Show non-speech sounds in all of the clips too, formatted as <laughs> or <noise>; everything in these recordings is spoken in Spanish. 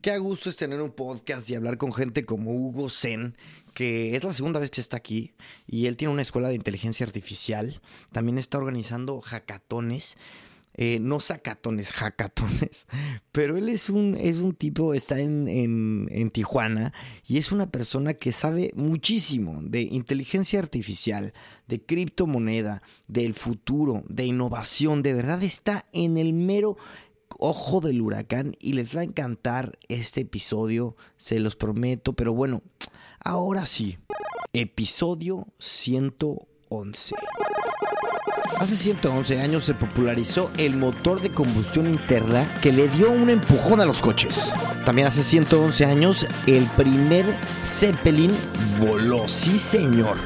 Qué a gusto es tener un podcast y hablar con gente como Hugo Zen, que es la segunda vez que está aquí y él tiene una escuela de inteligencia artificial. También está organizando hackatones. Eh, no sacatones, hackatones. <laughs> Pero él es un, es un tipo, está en, en, en, Tijuana y es una persona que sabe muchísimo de inteligencia artificial, de criptomoneda, del futuro, de innovación. De verdad está en el mero ojo del huracán y les va a encantar este episodio, se los prometo. Pero bueno, ahora sí, episodio 111. Hace 111 años se popularizó el motor de combustión interna que le dio un empujón a los coches. También hace 111 años el primer Zeppelin voló, sí señor.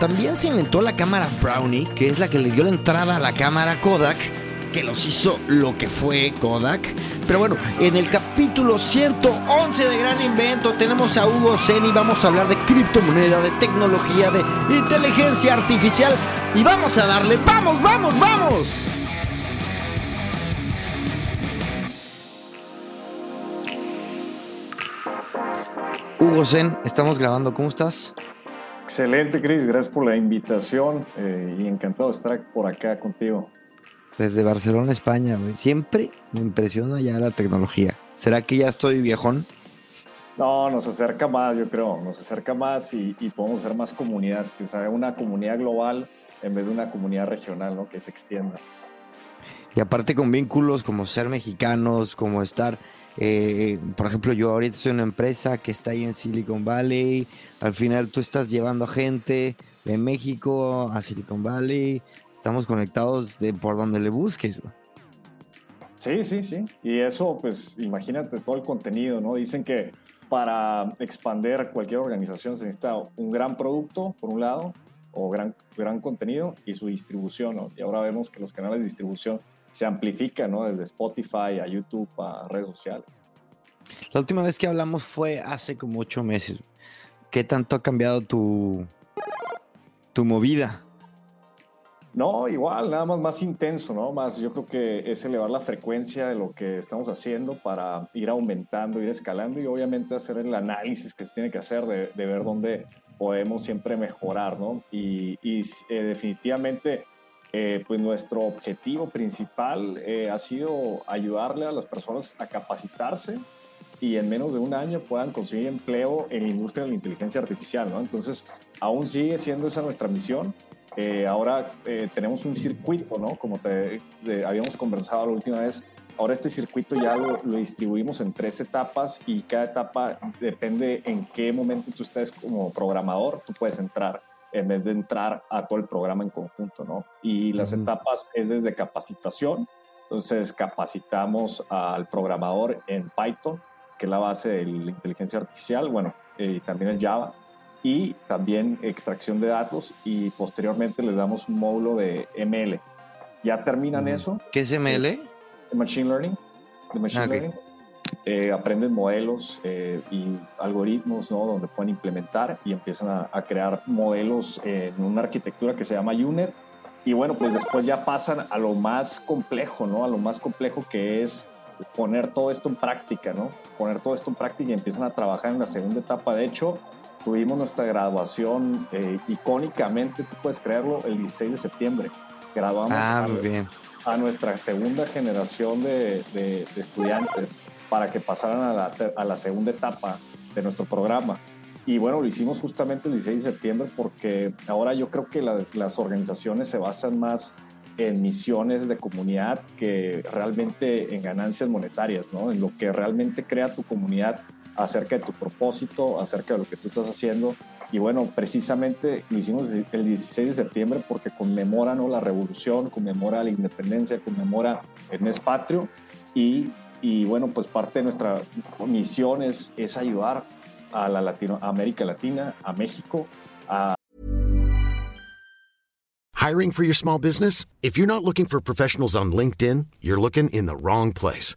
También se inventó la cámara Brownie, que es la que le dio la entrada a la cámara Kodak que los hizo lo que fue Kodak. Pero bueno, en el capítulo 111 de Gran Invento tenemos a Hugo y Vamos a hablar de criptomoneda, de tecnología, de inteligencia artificial. Y vamos a darle, vamos, vamos, vamos. Hugo Zen, estamos grabando. ¿Cómo estás? Excelente, Chris. Gracias por la invitación eh, y encantado de estar por acá contigo. Desde Barcelona, España, Siempre me impresiona ya la tecnología. ¿Será que ya estoy viejón? No, nos acerca más, yo creo. Nos acerca más y, podemos hacer más comunidad. Que sea una comunidad global en vez de una comunidad regional, ¿no? Que se extienda. Y aparte con vínculos como ser mexicanos, como estar... Eh, por ejemplo, yo ahorita soy una empresa que está ahí en Silicon Valley. Al final tú estás llevando a gente de México a Silicon Valley estamos conectados de por donde le busques. Sí, sí, sí. Y eso, pues imagínate todo el contenido, ¿no? Dicen que para expander cualquier organización se necesita un gran producto, por un lado, o gran, gran contenido y su distribución, ¿no? Y ahora vemos que los canales de distribución se amplifican, ¿no? Desde Spotify a YouTube a redes sociales. La última vez que hablamos fue hace como ocho meses. ¿Qué tanto ha cambiado tu, tu movida? No, igual, nada más más intenso, ¿no? Más yo creo que es elevar la frecuencia de lo que estamos haciendo para ir aumentando, ir escalando y obviamente hacer el análisis que se tiene que hacer de, ver dónde podemos siempre mejorar, ¿no? Y, eh, definitivamente, eh, pues nuestro objetivo principal eh, ha sido ayudarle a las personas a capacitarse y en menos de un año puedan conseguir empleo en la industria de la inteligencia artificial, ¿no? Entonces, aún sigue siendo esa nuestra misión eh, ahora eh, tenemos un circuito, ¿no? Como te, habíamos conversado la última vez. Ahora este circuito ya lo, distribuimos en tres etapas y cada etapa depende en qué momento tú estés como programador, tú puedes entrar en vez de entrar a todo el programa en conjunto, ¿no? Y las etapas es desde capacitación. Entonces capacitamos al programador en Python, que es la base de la inteligencia artificial, bueno, y eh, también en Java y también extracción de datos y posteriormente les damos un módulo de ML. Ya terminan eso. ¿Qué es ML? Eh, machine Learning. De Machine ah, Learning. Eh, aprenden modelos eh, y algoritmos ¿no? donde pueden implementar y empiezan a, a, crear modelos en una arquitectura que se llama UNET. Y bueno, pues después ya pasan a lo más complejo, ¿no? A lo más complejo que es poner todo esto en práctica, ¿no? Poner todo esto en práctica y empiezan a trabajar en la segunda etapa. De hecho, tuvimos nuestra graduación eh, icónicamente, tú puedes creerlo, el 16 de septiembre. Graduamos ah, a, nuestra segunda generación de, estudiantes para que pasaran a la, a la, segunda etapa de nuestro programa. Y bueno, lo hicimos justamente el 16 de septiembre porque ahora yo creo que las organizaciones se basan más en misiones de comunidad que realmente en ganancias monetarias, ¿no? En lo que realmente crea tu comunidad acerca de tu propósito, acerca de lo que tú estás haciendo. Y bueno, precisamente hicimos el 16 de septiembre porque conmemora ¿no? la revolución, conmemora la independencia, conmemora el mes patrio. Y, y bueno, pues parte de nuestra misión es, es ayudar a la Latino, a América Latina, a México, a Hiring for your small business? If you're not looking for professionals on LinkedIn, you're looking in the wrong place.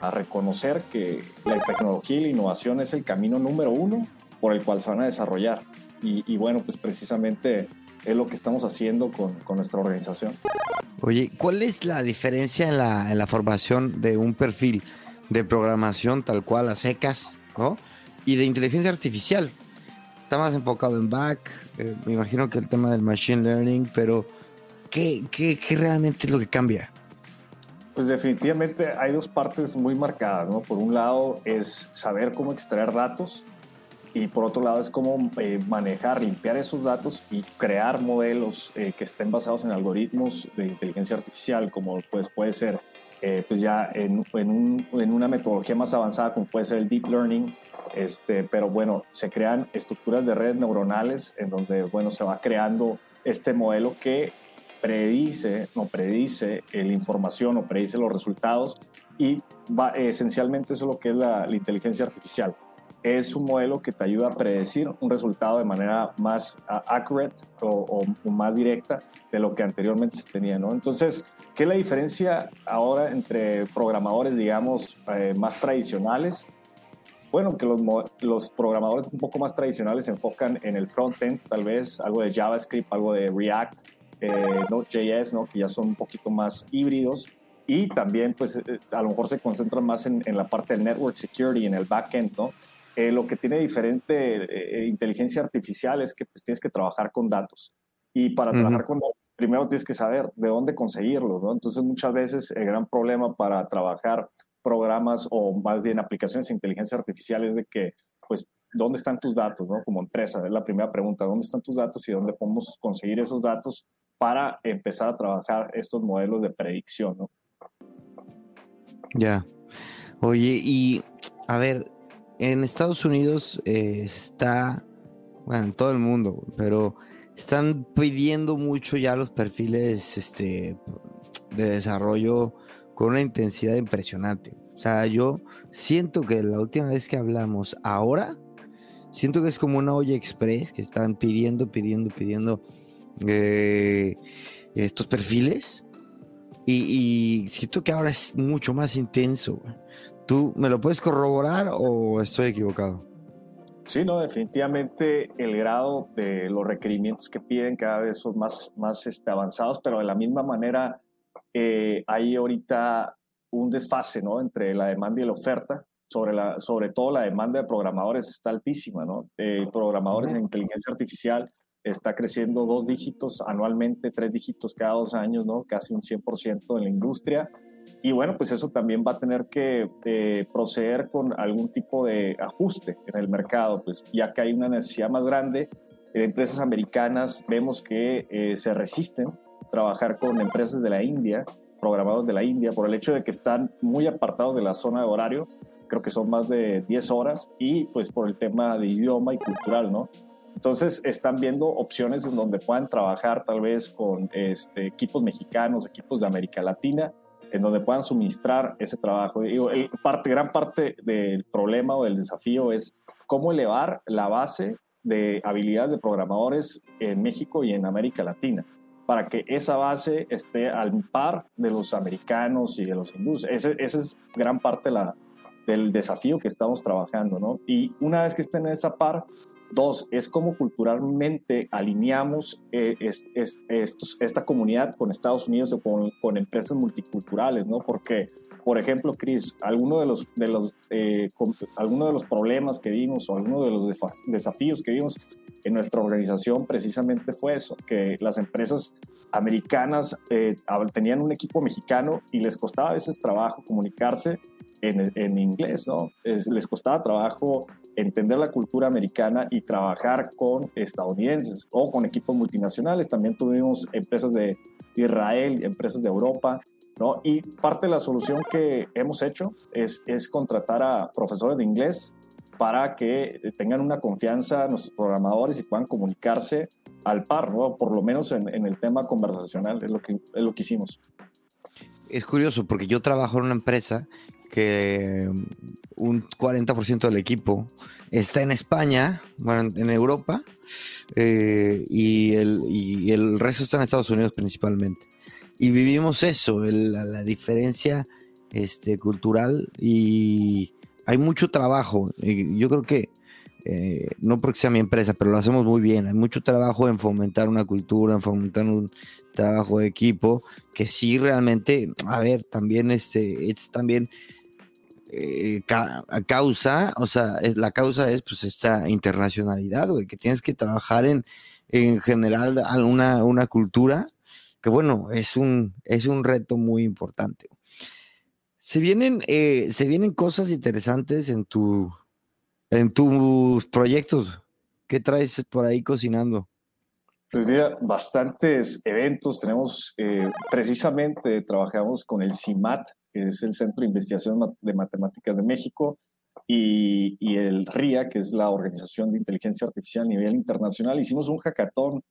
A reconocer que la tecnología y la innovación es el camino número uno por el cual se van a desarrollar. Y, y bueno, pues precisamente es lo que estamos haciendo con, con, nuestra organización. Oye, ¿cuál es la diferencia en la, en la formación de un perfil de programación tal cual a secas, ¿no? Y de inteligencia artificial. Está más enfocado en back, eh, me imagino que el tema del machine learning, pero ¿qué, qué, qué realmente es lo que cambia? Pues definitivamente hay dos partes muy marcadas, ¿no? Por un lado es saber cómo extraer datos y por otro lado es cómo eh, manejar, limpiar esos datos y crear modelos eh, que estén basados en algoritmos de inteligencia artificial, como pues puede ser eh, pues ya en, en, un, en, una metodología más avanzada como puede ser el deep learning, este, pero bueno, se crean estructuras de redes neuronales en donde bueno, se va creando este modelo que predice, no predice la información o predice los resultados y esencialmente eso es lo que es la, inteligencia artificial es un modelo que te ayuda a predecir un resultado de manera más uh, accurate o, o, más directa de lo que anteriormente se tenía, ¿no? Entonces, ¿qué es la diferencia ahora entre programadores, digamos, eh, más tradicionales? Bueno, que los, los, programadores un poco más tradicionales se enfocan en el front-end, tal vez algo de JavaScript, algo de React, eh, Node.js, ¿no? Que ya son un poquito más híbridos y también, pues, eh, a lo mejor se concentran más en, en la parte del network security, en el backend, ¿no? Eh, lo que tiene diferente eh, inteligencia artificial es que pues, tienes que trabajar con datos. Y para trabajar con datos, primero tienes que saber de dónde conseguirlos, ¿no? Entonces, muchas veces el gran problema para trabajar programas o más bien aplicaciones de inteligencia artificial es de que, pues, ¿dónde están tus datos, ¿no? Como empresa, es la primera pregunta, ¿dónde están tus datos y dónde podemos conseguir esos datos para empezar a trabajar estos modelos de predicción, ¿no? Ya. Oye, y a ver, en Estados Unidos eh, está, bueno, en todo el mundo, pero están pidiendo mucho ya los perfiles este, de desarrollo con una intensidad impresionante. O sea, yo siento que la última vez que hablamos ahora, siento que es como una olla express que están pidiendo, pidiendo, pidiendo eh, estos perfiles. Y, y, siento que ahora es mucho más intenso. ¿Tú me lo puedes corroborar o estoy equivocado? Sí, no, definitivamente el grado de los requerimientos que piden cada vez son más, más este, avanzados, pero de la misma manera eh, hay ahorita un desfase ¿no? entre la demanda y la oferta. Sobre, la, sobre todo la demanda de programadores está altísima, ¿no? Eh, programadores en inteligencia artificial está creciendo dos dígitos anualmente, tres dígitos cada dos años, ¿no? Casi un 100% en la industria. Y bueno, pues eso también va a tener que eh, proceder con algún tipo de ajuste en el mercado, pues ya que hay una necesidad más grande. Eh, empresas americanas vemos que eh, se resisten a trabajar con empresas de la India, programados de la India, por el hecho de que están muy apartados de la zona de horario, creo que son más de 10 horas, y pues por el tema de idioma y cultural, ¿no? Entonces están viendo opciones en donde puedan trabajar tal vez con este, equipos mexicanos, equipos de América Latina, en donde puedan suministrar ese trabajo. Y parte, gran parte del problema o del desafío es cómo elevar la base de habilidades de programadores en México y en América Latina para que esa base esté al par de los americanos y de los hindúes. Ese, es gran parte del desafío que estamos trabajando, ¿no? Y una vez que estén en esa par, Dos, es cómo culturalmente alineamos eh, esta comunidad con Estados Unidos o con, empresas multiculturales, ¿no? Porque, por ejemplo, Chris, alguno de los, de los, eh, alguno de los problemas que vimos o alguno de los desafíos que vimos en nuestra organización precisamente fue eso, que las empresas americanas eh, tenían un equipo mexicano y les costaba a veces trabajo comunicarse en, inglés, ¿no? les costaba trabajo entender la cultura americana y trabajar con estadounidenses o con equipos multinacionales. También tuvimos empresas de Israel, empresas de Europa, ¿no? Y parte de la solución que hemos hecho es, es contratar a profesores de inglés para que tengan una confianza en nuestros programadores y puedan comunicarse al par, ¿no? Por lo menos en, en el tema conversacional, es lo, que, es lo que hicimos. Es curioso porque yo trabajo en una empresa que un 40% del equipo está en España, bueno, en Europa, eh, y, el, y el resto está en Estados Unidos principalmente. Y vivimos eso, la, diferencia este, cultural y hay mucho trabajo. Yo creo que, eh, no porque sea mi empresa, pero lo hacemos muy bien. Hay mucho trabajo en fomentar una cultura, en fomentar un trabajo de equipo, que sí realmente, a ver, también este, es también eh, causa, o sea, la causa es pues esta internacionalidad, güey, que tienes que trabajar en, en general una, una cultura que bueno, es un, es un reto muy importante. Se vienen, eh, se vienen cosas interesantes en tu, en tus proyectos. ¿Qué traes por ahí cocinando? Pues mira, bastantes eventos. Tenemos, eh, precisamente, trabajamos con el CIMAT, que es el Centro de Investigación de Matemáticas de México, y, y, el RIA, que es la Organización de Inteligencia Artificial a nivel internacional. Hicimos un hackathon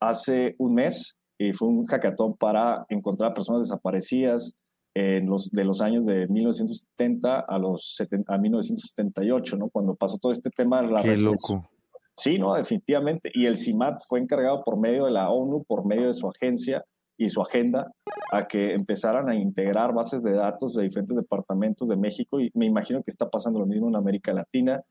hace un mes y fue un hackathon para encontrar personas desaparecidas en los, de los años de 1970 a, los a 1978, ¿no? Cuando pasó todo este tema de la Qué loco. Sí, no, definitivamente. Y el CIMAT fue encargado por medio de la ONU, por medio de su agencia y su agenda, a que empezaran a integrar bases de datos de diferentes departamentos de México. Y me imagino que está pasando lo mismo en América Latina,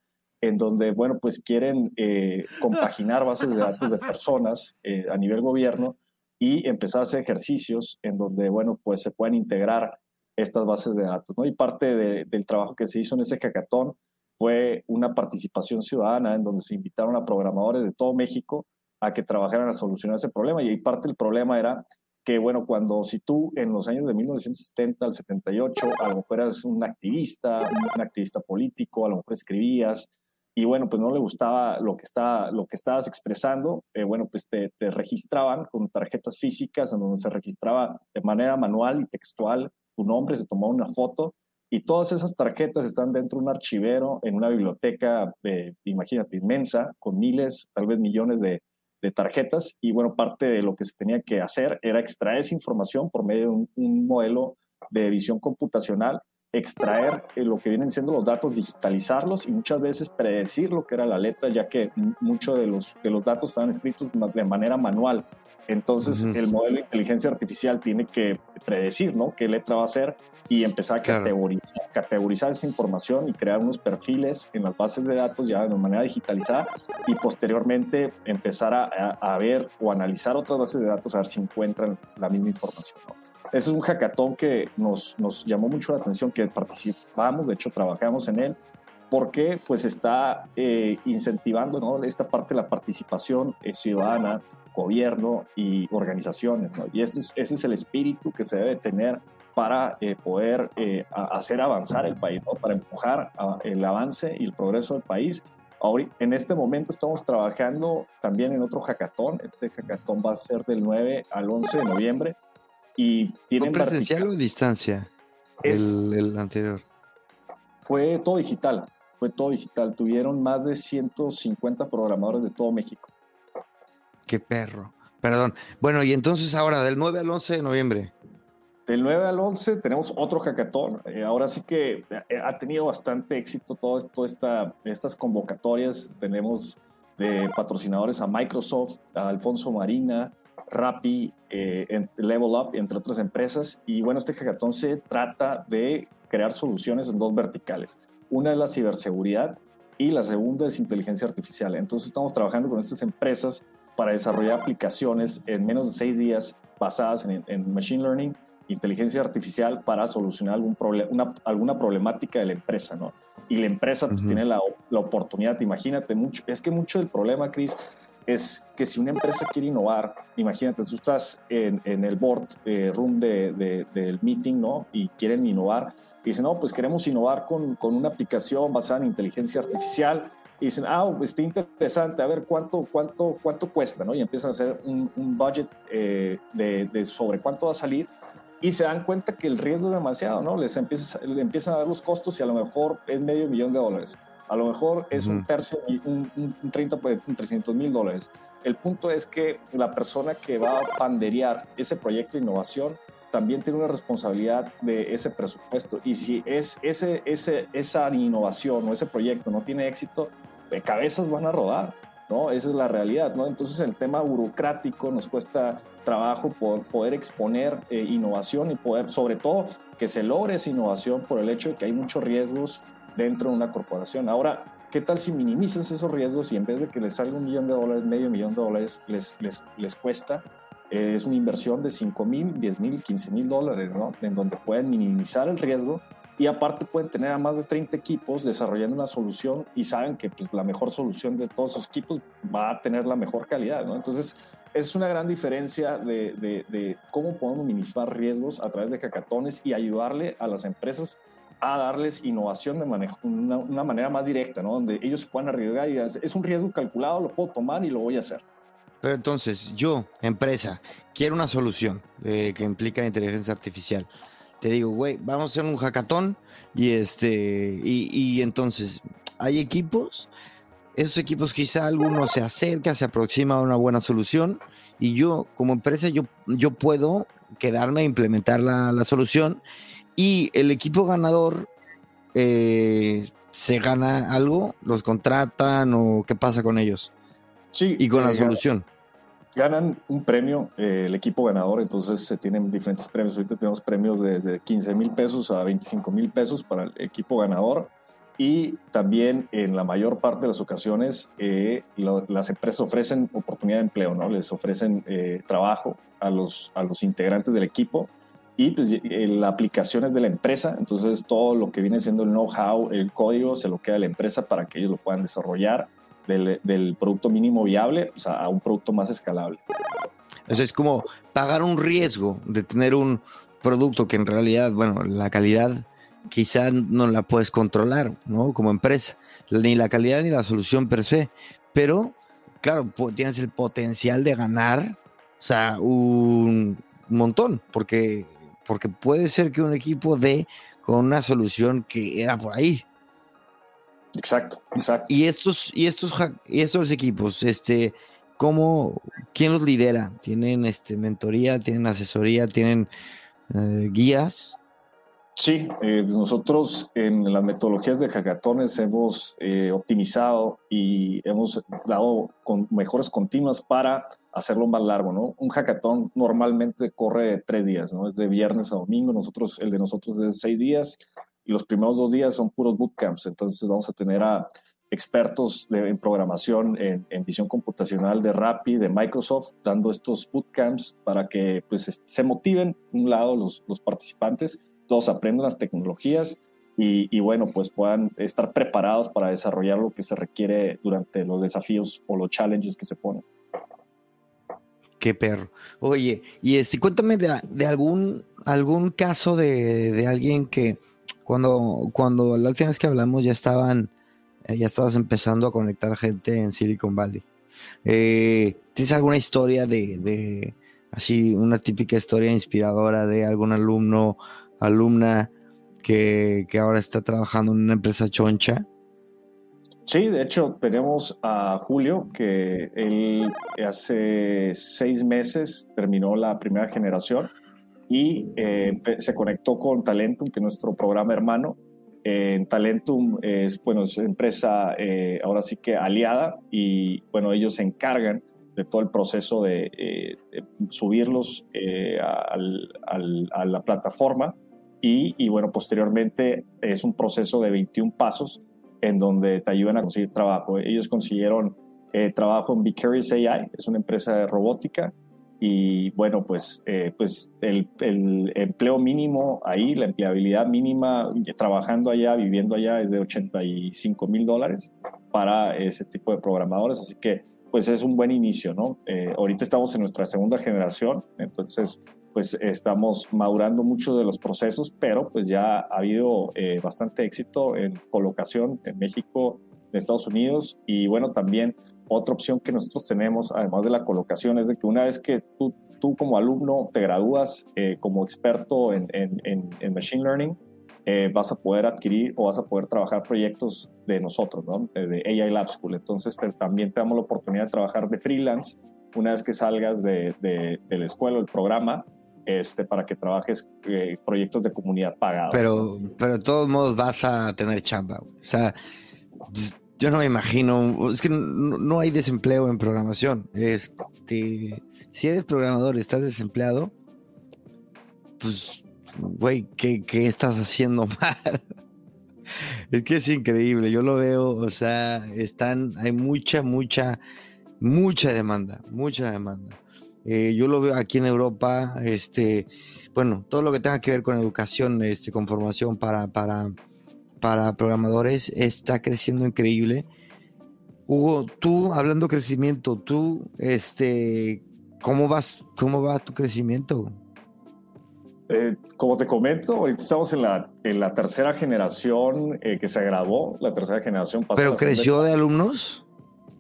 en donde, bueno, pues quieren eh, compaginar bases de datos de personas eh, a nivel gobierno y empezar a hacer ejercicios en donde, bueno, pues se puedan integrar estas bases de datos. Y parte del trabajo que se hizo en ese hackathon fue una participación ciudadana en donde se invitaron a programadores de todo México a que trabajaran a solucionar ese problema. Y ahí parte del problema era que, bueno, cuando si tú en los años de 1970 al 78, a lo mejor eras un activista, un activista político, a lo mejor escribías, y bueno, pues no le gustaba lo que, está, lo que estabas expresando, eh, bueno, pues te, te, registraban con tarjetas físicas en donde se registraba de manera manual y textual tu nombre, se tomaba una foto y todas esas tarjetas están dentro de un archivero en una biblioteca, eh, imagínate, inmensa, con miles, tal vez millones de, de, tarjetas. Y bueno, parte de lo que se tenía que hacer era extraer esa información por medio de un, un modelo de visión computacional extraer eh, lo que vienen siendo los datos, digitalizarlos y muchas veces predecir lo que era la letra, ya que muchos de los, de los datos estaban escritos de manera manual. Entonces, el modelo de inteligencia artificial tiene que predecir, ¿no? Qué letra va a ser y empezar a categorizar, categorizar esa información y crear unos perfiles en las bases de datos ya de manera digitalizada y posteriormente empezar a, a, a ver o analizar otras bases de datos a ver si encuentran la misma información, ¿no? Es un hackathon que nos, nos llamó mucho la atención, que participamos, de hecho trabajamos en él, porque pues está eh, incentivando ¿no? esta parte de la participación eh, ciudadana, gobierno y organizaciones. Y ese es, ese es el espíritu que se debe tener para eh, poder hacer avanzar el país, para empujar el avance y el progreso del país. Ahora, en este momento estamos trabajando también en otro hackathon. Este hackathon va a ser del 9 al 11 de noviembre y tienen presencial o distancia? el, anterior. Fue todo digital, fue todo digital. Tuvieron más de 150 programadores de todo México. Qué perro. Perdón. Bueno, y entonces ahora, del 9 al 11 de noviembre. Del 9 al 11 tenemos otro hackathon. Eh, ahora sí que eh, ha tenido bastante éxito todo esto, esta, estas convocatorias. Tenemos de patrocinadores a Microsoft, a Alfonso Marina, Rappi, eh, Level Up, entre otras empresas. Y bueno, este hackathon se trata de crear soluciones en dos verticales. Una es la ciberseguridad y la segunda es inteligencia artificial. Entonces estamos trabajando con estas empresas para desarrollar aplicaciones en menos de seis días basadas en, machine learning, inteligencia artificial para solucionar algún una, alguna problemática de la empresa, ¿no? Y la empresa pues, tiene la, la, oportunidad, imagínate mucho, es que mucho del problema, Chris, es que si una empresa quiere innovar, imagínate, tú estás en, el board eh, room de, del meeting, ¿no? Y quieren innovar. Y dicen, no, pues queremos innovar con, con una aplicación basada en inteligencia artificial. Y dicen, ah, está interesante, a ver cuánto, cuánto, cuánto cuesta, ¿no? Y empiezan a hacer un, budget eh, de, sobre cuánto va a salir y se dan cuenta que el riesgo es demasiado, ¿no? Les empiezan, les empiezan a dar los costos y a lo mejor es medio millón de dólares. A lo mejor es un tercio, un, un, 30, pues, 300 mil dólares. El punto es que la persona que va a panderear ese proyecto de innovación también tiene una responsabilidad de ese presupuesto. Y si es ese, ese, esa innovación o ese proyecto no tiene éxito, de cabezas van a rodar, ¿no? Esa es la realidad, ¿no? Entonces el tema burocrático nos cuesta trabajo por poder exponer eh, innovación y poder, sobre todo, que se logre esa innovación por el hecho de que hay muchos riesgos dentro de una corporación. Ahora, ¿qué tal si minimizas esos riesgos y en vez de que les salga un millón de dólares, medio millón de dólares, les, les, les cuesta eh, es una inversión de 5 mil, 10 mil, 15 mil dólares, ¿no? En donde pueden minimizar el riesgo y aparte pueden tener a más de 30 equipos desarrollando una solución y saben que pues, la mejor solución de todos esos equipos va a tener la mejor calidad, ¿no? Entonces, es una gran diferencia de, de, cómo podemos minimizar riesgos a través de hackatones y ayudarle a las empresas a darles innovación de manejo, una, una manera más directa, ¿no? Donde ellos se puedan arriesgar y es un riesgo calculado, lo puedo tomar y lo voy a hacer. Pero entonces, yo, empresa, quiero una solución que implica inteligencia artificial. Te digo, güey, vamos a hacer un hackathon y este, y, entonces, hay equipos, esos equipos quizá alguno se acerca, se aproxima a una buena solución y yo, como empresa, yo, yo puedo quedarme a implementar la, la solución y el equipo ganador eh, se gana algo, los contratan o qué pasa con ellos. Sí. Y con la eh, solución. Ganan un premio, eh, el equipo ganador, entonces se tienen diferentes premios. Ahorita tenemos premios de, 15 mil pesos a 25 mil pesos para el equipo ganador. Y también en la mayor parte de las ocasiones eh, las empresas ofrecen oportunidad de empleo, ¿no? Les ofrecen trabajo a los, a los integrantes del equipo y pues, la aplicación es de la empresa, entonces todo lo que viene siendo el know-how, el código, se lo queda a la empresa para que ellos lo puedan desarrollar del, producto mínimo viable a un producto más escalable. Eso es como pagar un riesgo de tener un producto que en realidad, bueno, la calidad quizá no la puedes controlar, ¿no? Como empresa, ni la calidad ni la solución per se, pero claro, tienes el potencial de ganar, o sea, un montón, porque, porque puede ser que un equipo dé con una solución que era por ahí, Exacto, exacto. Y estos, y estos, y estos equipos, este, ¿cómo, quién los lidera? ¿Tienen este, mentoría, tienen asesoría, tienen eh, guías? Sí, eh, pues nosotros en las metodologías de hackatones hemos eh, optimizado y hemos dado con mejores continuas para hacerlo más largo, ¿no? Un hackathon normalmente corre tres días, ¿no? Es de viernes a domingo, nosotros, el de nosotros es de seis días y los primeros dos días son puros bootcamps. Entonces vamos a tener a expertos en programación, en, visión computacional de Rappi, de Microsoft, dando estos bootcamps para que pues, se motiven, un lado, los, los participantes, todos aprendan las tecnologías y, y, bueno, pues puedan estar preparados para desarrollar lo que se requiere durante los desafíos o los challenges que se ponen. Qué perro. Oye, y este, cuéntame de, de, algún, algún caso de, de alguien que, cuando, cuando la última vez que hablamos ya estaban, eh, ya estabas empezando a conectar gente en Silicon Valley. Eh, ¿Tienes alguna historia de, de, así, una típica historia inspiradora de algún alumno, alumna que, que ahora está trabajando en una empresa choncha? Sí, de hecho tenemos a Julio, que él hace seis meses terminó la primera generación y eh, se conectó con Talentum, que es nuestro programa hermano. en Talentum es, bueno, es empresa eh, ahora sí que aliada y bueno, ellos se encargan de todo el proceso de, eh, subirlos a la plataforma y, y, bueno, posteriormente es un proceso de 21 pasos en donde te ayudan a conseguir trabajo. Ellos consiguieron trabajo en Vicarious AI, es una empresa de robótica y bueno, pues, eh, pues el, el, empleo mínimo ahí, la empleabilidad mínima trabajando allá, viviendo allá es de 85 mil dólares para ese tipo de programadores, así que pues es un buen inicio, ¿no? Eh, ahorita estamos en nuestra segunda generación, entonces pues estamos madurando mucho de los procesos, pero pues ya ha habido eh, bastante éxito en colocación en México, en Estados Unidos y bueno, también otra opción que nosotros tenemos, además de la colocación, es de que una vez que tú, tú como alumno te gradúas eh, como experto en, en, Machine Learning, eh, vas a poder adquirir o vas a poder trabajar proyectos de nosotros, ¿no? de AI Lab School. Entonces también te damos la oportunidad de trabajar de freelance una vez que salgas de, de, la escuela, el programa, este, para que trabajes eh, proyectos de comunidad pagados. Pero, pero de todos modos vas a tener chamba. O sea, yo no me imagino, es que no, hay desempleo en programación. Este, si eres programador y estás desempleado, pues, güey, ¿qué, ¿qué, estás haciendo <laughs> mal? es que es increíble, yo lo veo, o sea, están, hay mucha, mucha, mucha demanda, mucha demanda. Eh, yo lo veo aquí en Europa, este, bueno, todo lo que tenga que ver con educación, este, con formación para, para, para programadores está creciendo increíble. Hugo, tú, hablando de crecimiento, tú, este, ¿cómo vas, cómo va tu crecimiento? Eh, como te comento, estamos en la, en la tercera generación eh, que se graduó, la tercera generación pasó. ¿Pero creció de alumnos?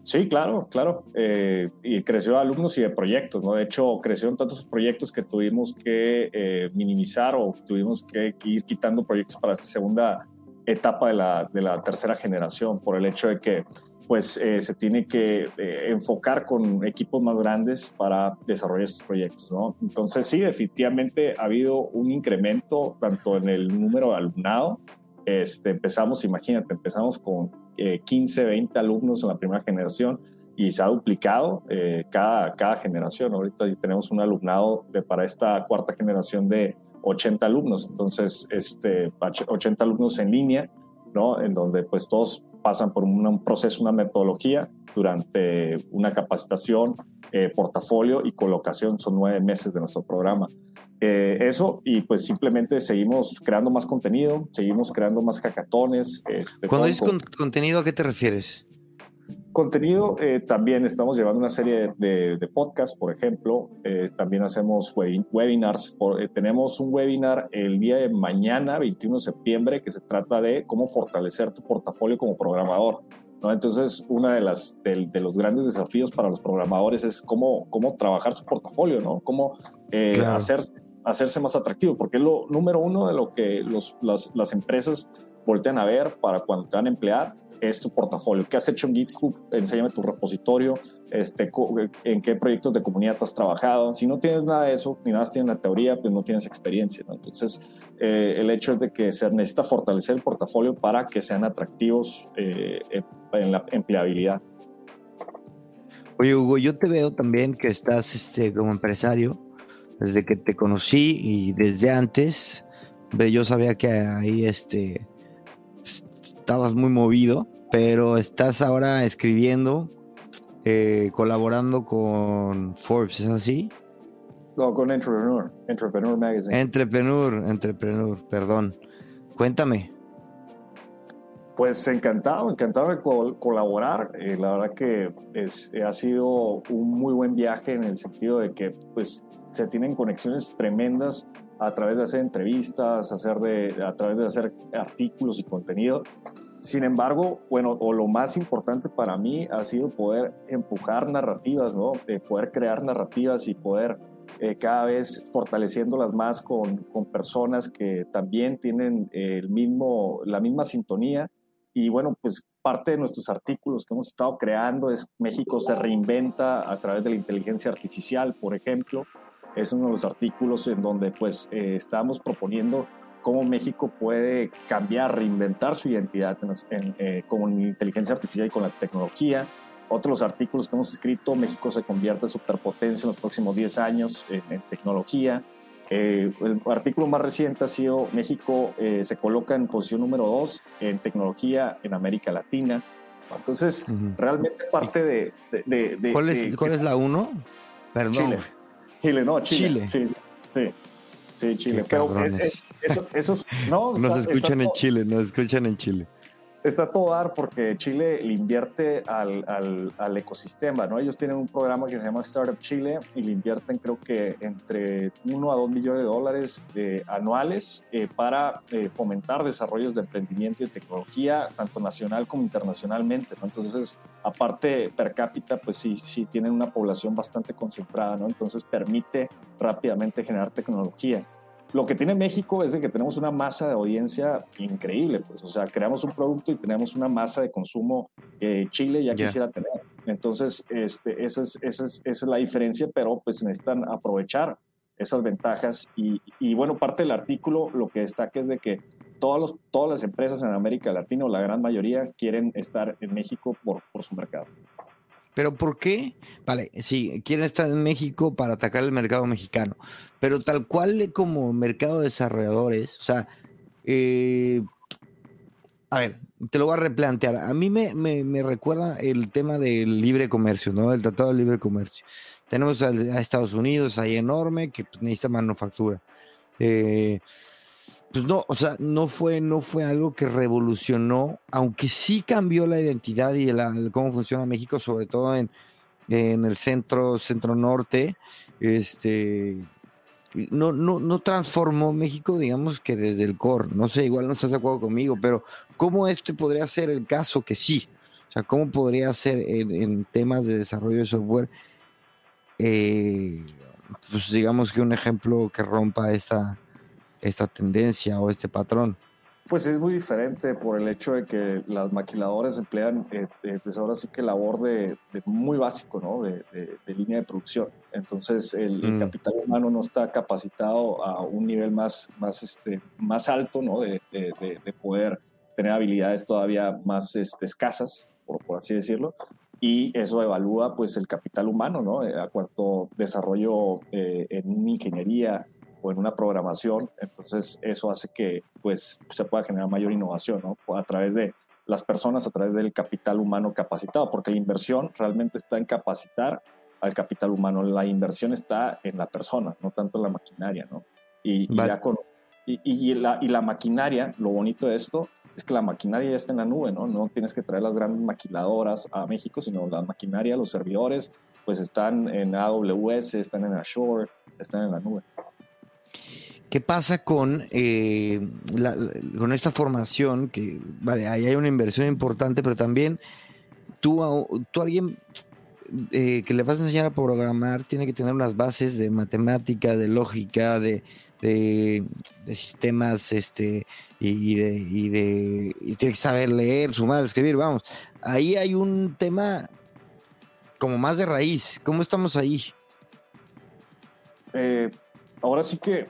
Sí, claro, claro. Eh, y creció de alumnos y de proyectos, ¿no? De hecho, crecieron tantos proyectos que tuvimos que eh, minimizar o tuvimos que ir quitando proyectos para esta segunda etapa de la, de la tercera generación, por el hecho de que pues eh, se tiene que enfocar con equipos más grandes para desarrollar estos proyectos, ¿no? Entonces sí, definitivamente ha habido un incremento tanto en el número de alumnado, este, empezamos, imagínate, empezamos con 15, eh, 20 alumnos en la primera generación y se ha duplicado eh, cada, cada generación. Ahorita tenemos un alumnado de, para esta cuarta generación de 80 alumnos, entonces este, 80 alumnos en línea, ¿no? En donde pues todos pasan por un, proceso, una metodología durante una capacitación, eh, portafolio y colocación. Son nueve meses de nuestro programa. Eh, eso y pues simplemente seguimos creando más contenido, seguimos creando más hackatones. Este, Cuando dices contenido, ¿a qué te refieres? Contenido, eh, también estamos llevando una serie de, de podcasts, por ejemplo. Eh, también hacemos webinars. tenemos un webinar el día de mañana, 21 de septiembre, que se trata de cómo fortalecer tu portafolio como programador. ¿no? Entonces, uno de, las, de, los grandes desafíos para los programadores es cómo, cómo trabajar su portafolio, ¿no? Cómo hacerse hacerse más atractivo, porque es lo número uno de lo que los, las, empresas voltean a ver para cuando te van a emplear es tu portafolio. ¿Qué has hecho en GitHub? Enséñame tu repositorio, este, en qué proyectos de comunidad has trabajado. Si no tienes nada de eso, ni nada tienes la teoría, pues no tienes experiencia. Entonces, eh, el hecho es de que se necesita fortalecer el portafolio para que sean atractivos eh, en la empleabilidad. Oye, Hugo, yo te veo también que estás este, como empresario desde que te conocí y desde antes, yo sabía que ahí este, estabas muy movido, pero estás ahora escribiendo, eh, colaborando con Forbes, ¿es así? No, con Entrepreneur, Entrepreneur Magazine. Entrepreneur, Entrepreneur, perdón. Cuéntame. Pues encantado, encantado de colaborar. Eh, la verdad que es, ha sido un muy buen viaje en el sentido de que pues se tienen conexiones tremendas a través de hacer entrevistas, hacer de, a través de hacer artículos y contenido. Sin embargo, bueno, o lo más importante para mí ha sido poder empujar narrativas, ¿no? De poder crear narrativas y poder eh, cada vez fortaleciéndolas más con, con personas que también tienen el mismo, la misma sintonía. Y bueno, pues parte de nuestros artículos que hemos estado creando es México se reinventa a través de la inteligencia artificial, por ejemplo es uno de los artículos en donde pues eh, estamos proponiendo cómo México puede cambiar, reinventar su identidad en, eh, con inteligencia artificial y con la tecnología. Otros artículos que hemos escrito, México se convierte en superpotencia en los próximos 10 años en, tecnología. Eh, el artículo más reciente ha sido México se coloca en posición número 2 en tecnología en América Latina. Entonces, realmente parte de... de, ¿Cuál, es, ¿Cuál es la 1? Perdón. Chile. Chile, no, Chile. Sí, sí. Sí, Chile. Pero es, eso, no, <laughs> nos escuchan en Chile, nos escuchan en Chile está todo dar porque Chile le invierte al, al, al, ecosistema, ¿no? Ellos tienen un programa que se llama Startup Chile y le invierten creo que entre 1 a 2 millones de dólares eh, anuales eh, para eh, fomentar desarrollos de emprendimiento y de tecnología, tanto nacional como internacionalmente. Entonces, aparte per cápita, pues sí, sí tienen una población bastante concentrada, ¿no? Entonces permite rápidamente generar tecnología. Lo que tiene México es de que tenemos una masa de audiencia increíble, pues, o sea, creamos un producto y tenemos una masa de consumo que Chile ya quisiera tener. Entonces, este, esa, es, esa, es, esa es la diferencia, pero pues necesitan aprovechar esas ventajas. Y, y, bueno, parte del artículo lo que destaca es de que todas, los, todas las empresas en América Latina, o la gran mayoría, quieren estar en México por, por su mercado. Pero ¿por qué? Vale, sí, quieren estar en México para atacar el mercado mexicano, pero tal cual como mercado de desarrolladores, o sea, eh, a ver, te lo voy a replantear. A mí me, me, recuerda el tema del libre comercio, ¿no? El Tratado de Libre Comercio. Tenemos a, Estados Unidos ahí enorme que pues, necesita manufactura. Eh, pues no, o sea, no fue, no fue algo que revolucionó, aunque sí cambió la identidad y cómo funciona México, sobre todo en, en el centro, centro norte, este, no, no, no transformó México, digamos que desde el core. No sé, igual no estás de acuerdo conmigo, pero ¿cómo este podría ser el caso que sí? O sea, ¿cómo podría ser en, temas de desarrollo de software, eh, pues digamos que un ejemplo que rompa esta, esta tendencia o este patrón? Pues es muy diferente por el hecho de que las maquiladoras emplean, eh, eh, pues ahora sí que labor de, muy básico, ¿no? De, línea de producción. Entonces el, mm. capital humano no está capacitado a un nivel más, más, este, más alto, ¿no? De, poder tener habilidades todavía más este, escasas, por, por así decirlo y eso evalúa pues el capital humano, ¿no? A cuanto desarrollo eh, en ingeniería, o en una programación, entonces eso hace que pues se pueda generar mayor innovación, ¿no? A través de las personas, a través del capital humano capacitado, porque la inversión realmente está en capacitar al capital humano, la inversión está en la persona, no tanto en la maquinaria, ¿no? Y, y, y, la, y la maquinaria, lo bonito de esto es que la maquinaria ya está en la nube, ¿no? No tienes que traer las grandes maquiladoras a México, sino la maquinaria, los servidores, pues están en AWS, están en Azure, están en la nube. ¿Qué pasa con, eh, con esta formación? Que, vale, ahí hay una inversión importante, pero también tú, tú alguien eh, que le vas a enseñar a programar tiene que tener unas bases de matemática, de lógica, de, de, sistemas, este, y, de, y de y tiene que saber leer, sumar, escribir, vamos. Ahí hay un tema como más de raíz. ¿Cómo estamos ahí? Eh, ahora sí que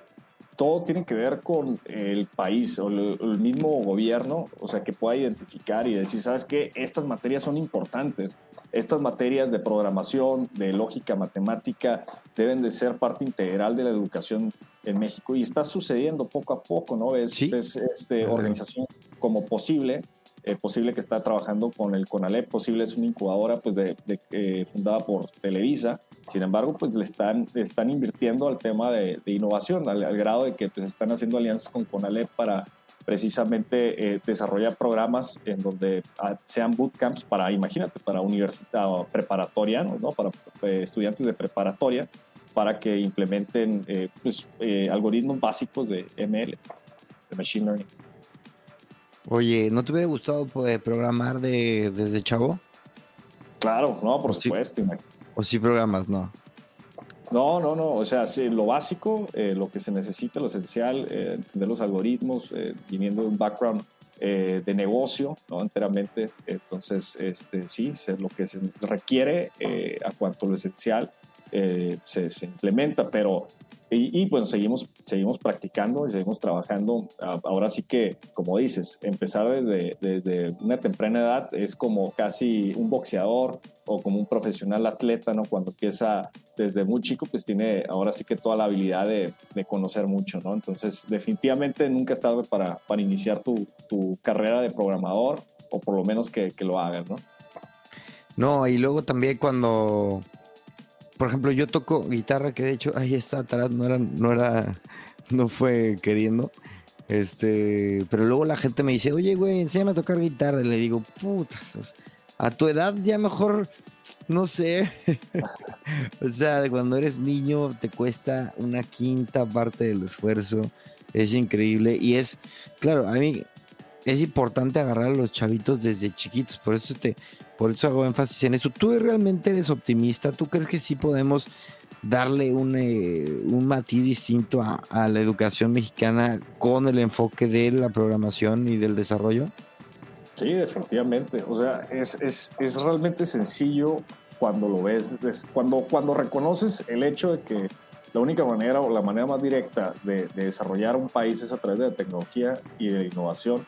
todo tiene que ver con el país o el, mismo gobierno, o sea, que pueda identificar y decir, ¿sabes qué? Estas materias son importantes. Estas materias de programación, de lógica matemática, deben de ser parte integral de la educación en México y está sucediendo poco a poco, ¿no? Es, ¿Sí? este, organización como posible, eh, posible que está trabajando con el CONALEP, posible es una incubadora pues de, eh, fundada por Televisa, sin embargo, pues le están, están invirtiendo al tema de, innovación, al, grado de que pues, están haciendo alianzas con CONALEP para precisamente eh, desarrollar programas en donde ah, sean bootcamps para, imagínate, para universidad preparatorianos, ¿no? Para eh, estudiantes de preparatoria, para que implementen eh, pues, algoritmos básicos de ML, de Machine Learning. Oye, ¿no te hubiera gustado poder programar de, desde chavo? Claro, no, por supuesto. ¿O sí programas? No. No, no, no. O sea, sí, lo básico, eh, lo que se necesita, lo esencial, eh, entender los algoritmos, eh, viniendo de un background de negocio, ¿no? Enteramente. Entonces, este, sí, lo que se requiere a cuanto lo esencial se, se, implementa, pero y, bueno, seguimos, seguimos practicando y seguimos trabajando. Ahora sí que, como dices, empezar desde, desde, una temprana edad es como casi un boxeador o como un profesional atleta, ¿no? Cuando empieza desde muy chico, pues tiene ahora sí que toda la habilidad de, de conocer mucho, ¿no? Entonces, definitivamente nunca es tarde para, para iniciar tu, tu, carrera de programador o por lo menos que, que lo hagas, ¿no? No, y luego también cuando por ejemplo, yo toco guitarra, que de hecho ahí está atrás, no era, no era, no fue queriendo. Este, pero luego la gente me dice, oye, güey, enséñame a tocar guitarra. Y le digo, puta, pues, a tu edad ya mejor, no sé. <laughs> o sea, cuando eres niño te cuesta una quinta parte del esfuerzo. Es increíble. Y es, claro, a mí es importante agarrar a los chavitos desde chiquitos. Por eso te, por eso hago énfasis en eso. ¿Tú realmente eres optimista? ¿Tú crees que sí podemos darle un, eh, un matiz distinto a, la educación mexicana con el enfoque de la programación y del desarrollo? Sí, definitivamente. O sea, es, es, es realmente sencillo cuando lo ves, cuando, cuando reconoces el hecho de que la única manera o la manera más directa de, desarrollar un país es a través de la tecnología y de la innovación.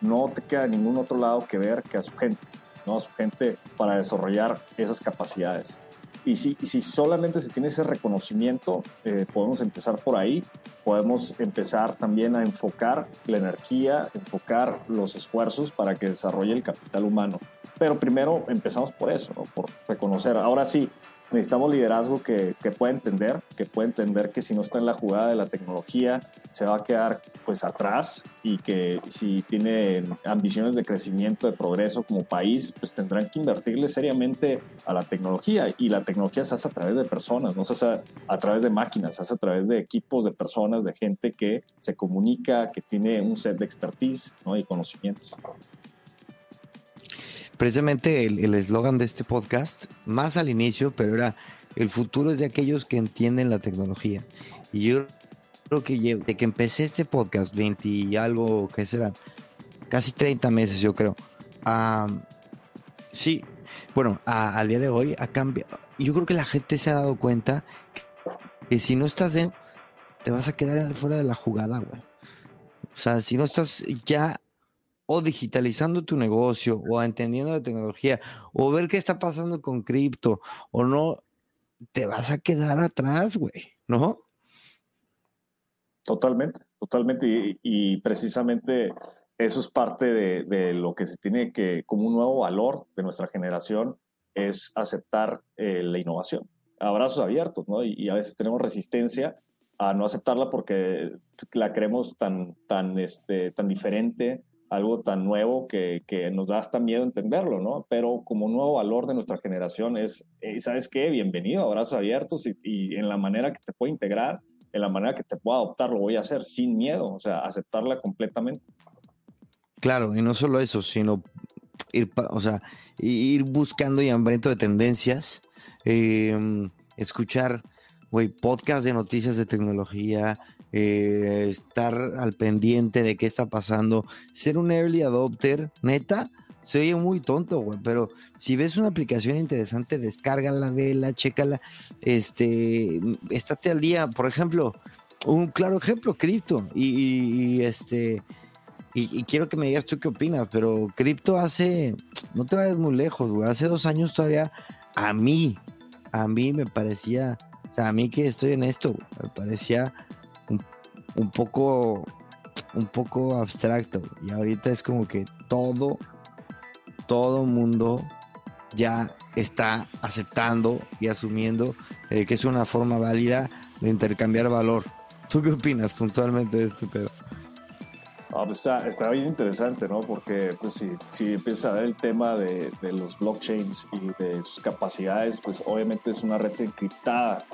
No te queda ningún otro lado que ver que a su gente, ¿no? a su gente para desarrollar esas capacidades. Y si, si solamente se tiene ese reconocimiento, eh, podemos empezar por ahí, podemos empezar también a enfocar la energía, enfocar los esfuerzos para que desarrolle el capital humano. Pero primero empezamos por eso, por reconocer. Ahora sí, necesitamos liderazgo que, que, pueda entender, que pueda entender que si no está en la jugada de la tecnología se va a quedar pues atrás y que si tiene ambiciones de crecimiento, de progreso como país, pues tendrán que invertirle seriamente a la tecnología y la tecnología se hace a través de personas, no se hace a través de máquinas, se hace a través de equipos de personas, de gente que se comunica, que tiene un set de expertise ¿no? y conocimientos precisamente el eslogan de este podcast, más al inicio, pero era el futuro es de aquellos que entienden la tecnología. Y yo creo que de que empecé este podcast, 20 y algo, ¿qué será? Casi 30 meses, yo creo. sí, bueno, al día de hoy ha cambiado. Yo creo que la gente se ha dado cuenta que, si no estás dentro, te vas a quedar fuera de la jugada, güey. O sea, si no estás ya o digitalizando tu negocio o entendiendo la tecnología o ver qué está pasando con cripto o no, te vas a quedar atrás, güey, ¿no? Totalmente, totalmente. Y, precisamente eso es parte de, lo que se tiene que, como un nuevo valor de nuestra generación, es aceptar eh, la innovación. Abrazos abiertos, ¿no? Y, y, a veces tenemos resistencia a no aceptarla porque la creemos tan, tan, este, tan diferente algo tan nuevo que, que, nos da hasta miedo entenderlo, ¿no? Pero como nuevo valor de nuestra generación es, ¿sabes qué? Bienvenido, abrazos abiertos y, en la manera que te pueda integrar, en la manera que te pueda adoptar, lo voy a hacer sin miedo, o sea, aceptarla completamente. Claro, y no solo eso, sino ir, o sea, ir buscando y hambriento de tendencias, em, escuchar, güey, podcast de noticias de tecnología, eh, estar al pendiente de qué está pasando, ser un early adopter, neta, se oye muy tonto, güey, pero si ves una aplicación interesante, descárgala, vela, chécala, este, estate al día, por ejemplo, un claro ejemplo, cripto, y, este, y, quiero que me digas tú qué opinas, pero cripto hace, no te vayas muy lejos, güey, hace dos años todavía, a mí, a mí me parecía, o sea, a mí que estoy en esto, me parecía un poco, un poco abstracto. Y ahorita es como que todo, todo mundo ya está aceptando y asumiendo eh, que es una forma válida de intercambiar valor. ¿Tú qué opinas puntualmente de este pedo? Pues está, bien interesante, ¿no? Porque pues, si, si empiezas a ver el tema de, de, los blockchains y de sus capacidades, pues obviamente es una red encriptada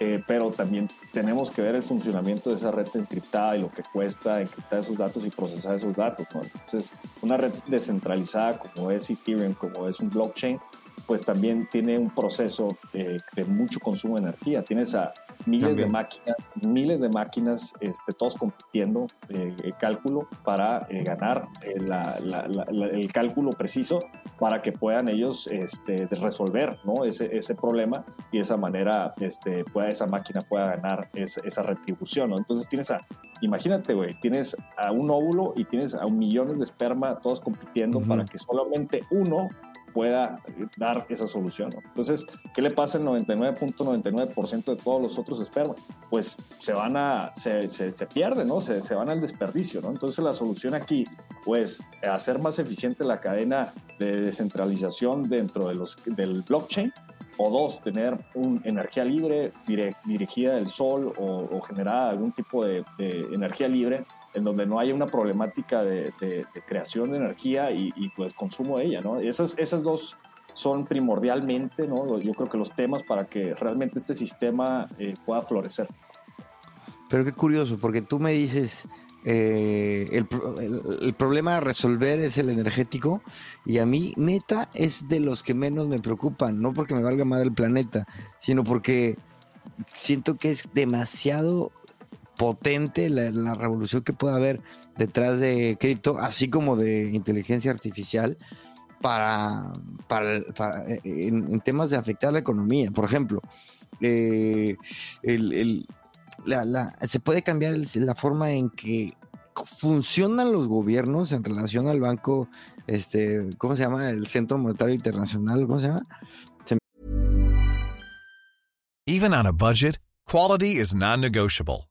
eh, pero también tenemos que ver el funcionamiento de esa red encriptada y lo que cuesta encriptar esos datos y procesar esos datos. Entonces, una red descentralizada como es Ethereum, como es un blockchain, pues también tiene un proceso eh, de mucho consumo de energía. Tienes a miles de máquinas, miles de máquinas, este, todos compitiendo eh, el cálculo para eh, ganar el cálculo preciso para que puedan ellos este, resolver ¿no? ese, ese problema y de esa manera este, pueda, esa máquina pueda ganar esa retribución. ¿no? Entonces tienes a, imagínate, güey, tienes a un óvulo y tienes a millones de esperma todos compitiendo para que solamente uno pueda dar esa solución. Entonces, ¿qué le pasa al 99.99% de todos los otros espermas? Pues se van a, se, se, pierden, ¿no? Se, se, van al desperdicio, ¿no? Entonces, la solución aquí, pues, hacer más eficiente la cadena de descentralización dentro de los, del blockchain, o dos, tener una energía libre dirigida del sol o, o generada algún tipo de energía libre en donde no haya una problemática de, creación de energía y, pues consumo de ella, ¿no? Esas, esas dos son primordialmente, ¿no? Yo creo que los temas para que realmente este sistema eh, pueda florecer. Pero qué curioso, porque tú me dices, eh, el, el, problema a resolver es el energético y a mí neta es de los que menos me preocupan, no porque me valga más el planeta, sino porque siento que es demasiado potente la, revolución que puede haber detrás de cripto, así como de inteligencia artificial, para, para, en, temas de afectar la economía. Por ejemplo, eh, se puede cambiar la forma en que funcionan los gobiernos en relación al banco, este, ¿cómo se llama? El Centro Monetario Internacional, ¿cómo se llama? Even on a budget, quality is non-negotiable.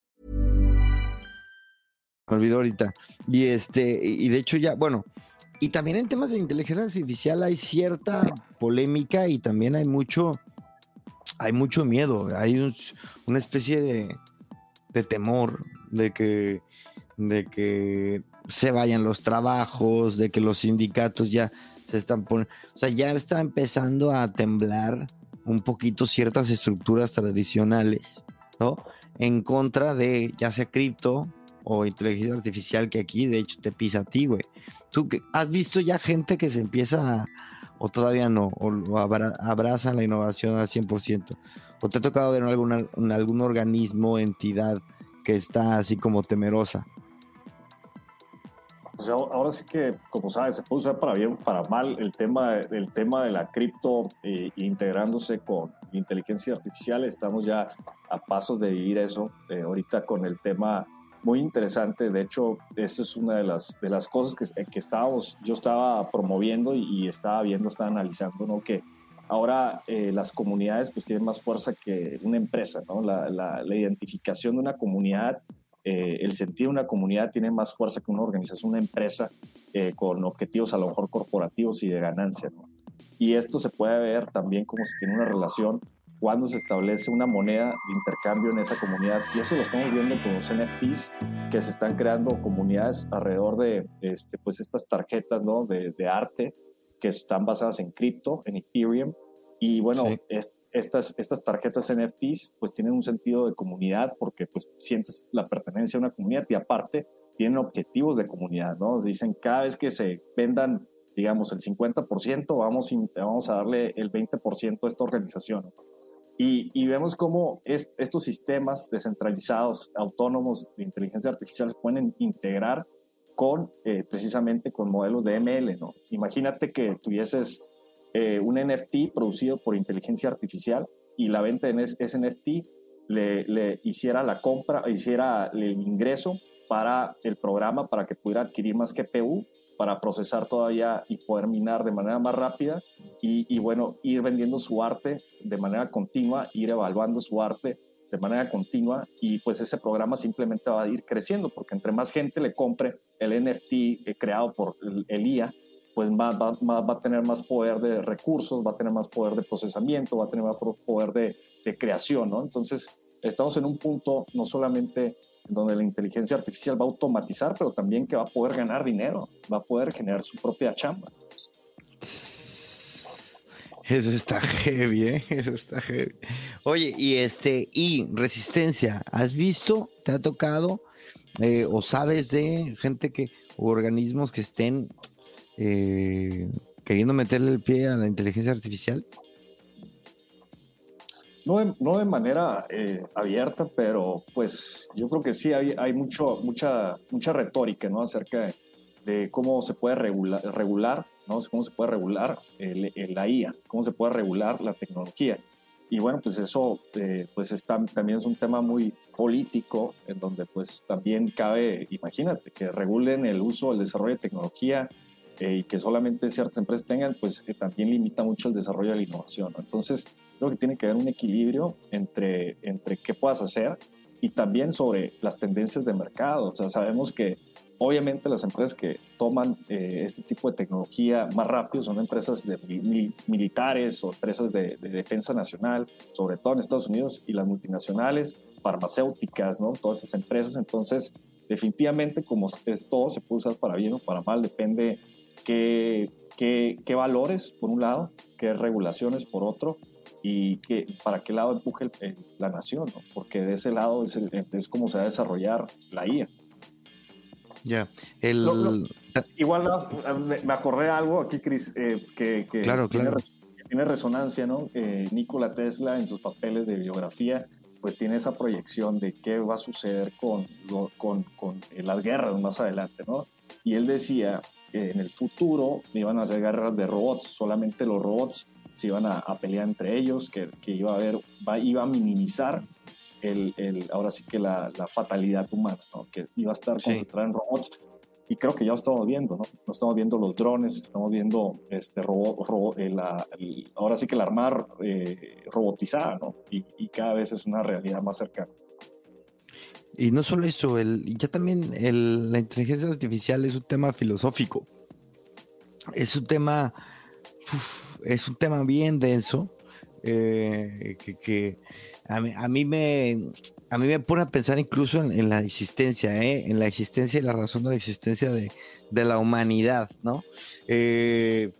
Me olvidó ahorita. Y, este, y de hecho ya, bueno, y también en temas de inteligencia artificial hay cierta polémica y también hay mucho, hay mucho miedo. Hay un, una especie de de temor de que, de que se vayan los trabajos, de que los sindicatos ya se están poniendo, o sea, ya está empezando a temblar un poquito ciertas estructuras tradicionales, ¿no? En contra de ya sea cripto o inteligencia artificial que aquí de hecho te pisa a ti, güey. ¿Tú has visto ya gente que se empieza o todavía no, o, abrazan la innovación al 100%? ¿O te ha tocado ver alguna, algún organismo, entidad que está así como temerosa? Pues ahora sí que, como sabes, se puede usar para bien o para mal el tema, el tema de la cripto eh, integrándose con inteligencia artificial. Estamos ya a pasos de vivir eso. Eh, ahorita con el tema muy interesante. De hecho, esto es una de las, de las cosas que, que estábamos, yo estaba promoviendo y, y, estaba viendo, estaba analizando, ¿no? Que ahora eh, las comunidades pues tienen más fuerza que una empresa, ¿no? La, la, identificación de una comunidad, eh, el sentido de una comunidad tiene más fuerza que una organización, una empresa eh, con objetivos a lo mejor corporativos y de ganancia, ¿no? Y esto se puede ver también como si tiene una relación cuando se establece una moneda de intercambio en esa comunidad. Y eso lo estamos viendo con los NFTs, que se están creando comunidades alrededor de este, pues estas tarjetas ¿no? de, de arte que están basadas en cripto, en Ethereum. Y bueno, estas, estas tarjetas NFTs pues tienen un sentido de comunidad porque pues sientes la pertenencia a una comunidad y aparte tienen objetivos de comunidad, ¿no? Dicen cada vez que se vendan, digamos, el 50%, vamos, vamos a darle el 20% a esta organización. Y, y, vemos cómo es, estos sistemas descentralizados, autónomos de inteligencia artificial pueden integrar con eh, precisamente con modelos de ML, ¿no? Imagínate que tuvieses eh, un NFT producido por inteligencia artificial y la venta de ese NFT le, le hiciera la compra, hiciera el ingreso para el programa para que pudiera adquirir más GPU para procesar todavía y poder minar de manera más rápida y, bueno, ir vendiendo su arte de manera continua, ir evaluando su arte de manera continua y pues ese programa simplemente va a ir creciendo porque entre más gente le compre el NFT creado por el, pues va, va, a tener más poder de recursos, va a tener más poder de procesamiento, va a tener más poder de, de creación, ¿no? Entonces, estamos en un punto no solamente donde la inteligencia artificial va a automatizar, pero también que va a poder ganar dinero, va a poder generar su propia chamba. Eso está heavy, ¿eh? Eso está heavy. Oye, y este, y resistencia, ¿has visto? ¿Te ha tocado? Eh, ¿O sabes de gente que, o organismos que estén eh, queriendo meterle el pie a la inteligencia artificial? No de, no de manera eh, abierta, pero pues yo creo que sí hay, hay mucho, mucha, mucha retórica ¿no? acerca de cómo se puede regular, regular ¿no? cómo se puede regular la IA, cómo se puede regular la tecnología. Y bueno, pues eso eh, pues está, también es un tema muy político, en donde pues también cabe, imagínate, que regulen el uso, el desarrollo de tecnología eh, y que solamente ciertas empresas tengan, pues que también limita mucho el desarrollo de la innovación. Entonces, creo que tiene que haber un equilibrio entre, entre qué puedas hacer y también sobre las tendencias de mercado. O sea, sabemos que Obviamente las empresas que toman eh, este tipo de tecnología más rápido son empresas de militares o empresas de, defensa nacional, sobre todo en Estados Unidos, y las multinacionales, farmacéuticas, ¿no? Todas esas empresas. Entonces, definitivamente, como es todo, se puede usar para bien o para mal, depende qué, qué, qué valores, por un lado, qué regulaciones, por otro, y que, para qué lado empuje la nación, porque de ese lado es, es como se va a desarrollar la IA. Ya, el... igual me acordé de algo aquí, Chris, eh, que, que, claro, tiene, claro. tiene, resonancia, ¿no? Eh, Nikola Tesla en sus papeles de biografía, pues tiene esa proyección de qué va a suceder con, con, con las guerras más adelante, ¿no? Y él decía que en el futuro iban a hacer guerras de robots, solamente los robots se iban a, pelear entre ellos, que, que, iba a haber, iba a minimizar el, el, ahora sí que la, la fatalidad humana, ¿no? que iba a estar concentrada en robots. Y creo que ya lo estamos viendo, ¿no? No estamos viendo los drones, estamos viendo este robot, eh, ahora sí que la armar eh, robotizada, ¿no? Y, y, cada vez es una realidad más cercana. Y no solo eso, el, ya también el, la inteligencia artificial es un tema filosófico. Es un tema, es un tema bien denso, eh, que, a mí, a mí, me, a mí me pone a pensar incluso en, en la existencia, ¿eh? en la existencia y la razón de la existencia de, de la humanidad, ¿no? Eh,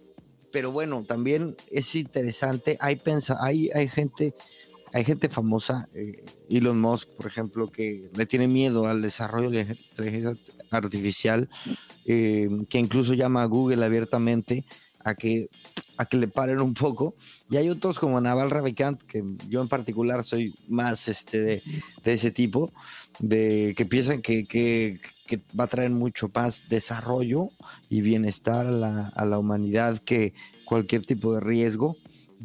pero bueno, también es interesante, hay, pensa, hay, hay gente hay gente famosa, eh, Elon Musk, por ejemplo, que le tiene miedo al desarrollo de la inteligencia artificial, eh, que incluso llama a Google abiertamente a que, a que le paren un poco. Y hay otros como Naval Ravikant, que yo en particular soy más este, de, ese tipo, de que piensan que, que, que, va a traer mucho más desarrollo y bienestar a la, a la humanidad que cualquier tipo de riesgo.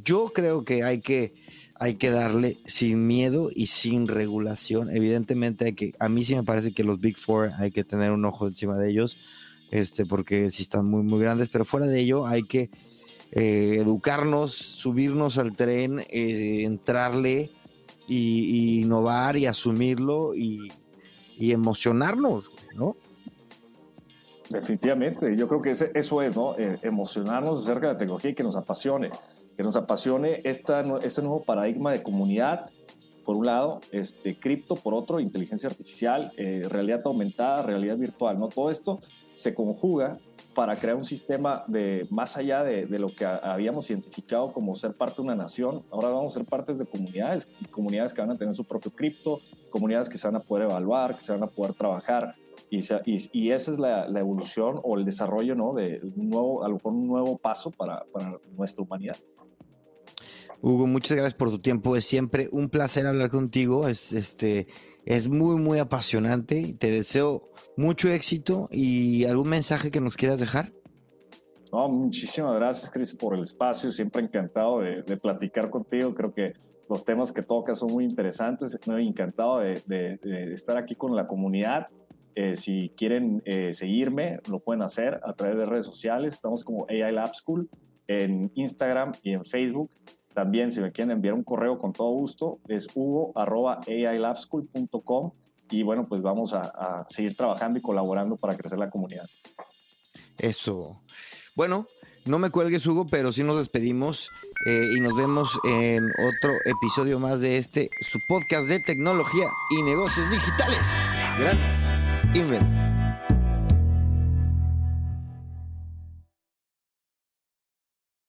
Yo creo que hay que hay que darle sin miedo y sin regulación. Evidentemente hay que, a mí sí me parece que los Big Four hay que tener un ojo encima de ellos, este, porque sí están muy, muy grandes, pero fuera de ello hay que eh, educarnos, subirnos al tren, eh, entrarle y, innovar y asumirlo y, y emocionarnos, ¿no? Definitivamente, yo creo que ese, eso es, ¿no? Eh, emocionarnos acerca de la tecnología y que nos apasione que nos apasione esta, este nuevo paradigma de comunidad, por un lado, este, cripto, por otro, inteligencia artificial, eh, realidad aumentada, realidad virtual, ¿no? Todo esto se conjuga para crear un sistema de más allá de, de, lo que habíamos identificado como ser parte de una nación. Ahora vamos a ser partes de comunidades, comunidades que van a tener su propio cripto, comunidades que se van a poder evaluar, que se van a poder trabajar. Y, y, y esa es la, la, evolución o el desarrollo ¿no? de un nuevo, a lo mejor un nuevo paso para, para nuestra humanidad. Hugo, muchas gracias por tu tiempo. Es siempre un placer hablar contigo. Es, este, es muy, muy apasionante. Te deseo mucho éxito y algún mensaje que nos quieras dejar. No, muchísimas gracias, Chris, por el espacio. Siempre encantado de, de, platicar contigo. Creo que los temas que tocas son muy interesantes. Muy encantado de, de, de estar aquí con la comunidad. Eh, si quieren eh, seguirme, lo pueden hacer a través de redes sociales. Estamos como AI Lab School en Instagram y en Facebook. También, si me quieren enviar un correo con todo gusto, es hugo.ailabschool.com y bueno, pues vamos a, seguir trabajando y colaborando para crecer la comunidad. Eso. Bueno, no me cuelgues, Hugo, pero sí nos despedimos eh, y nos vemos en otro episodio más de este, su podcast de tecnología y negocios digitales. Gran even.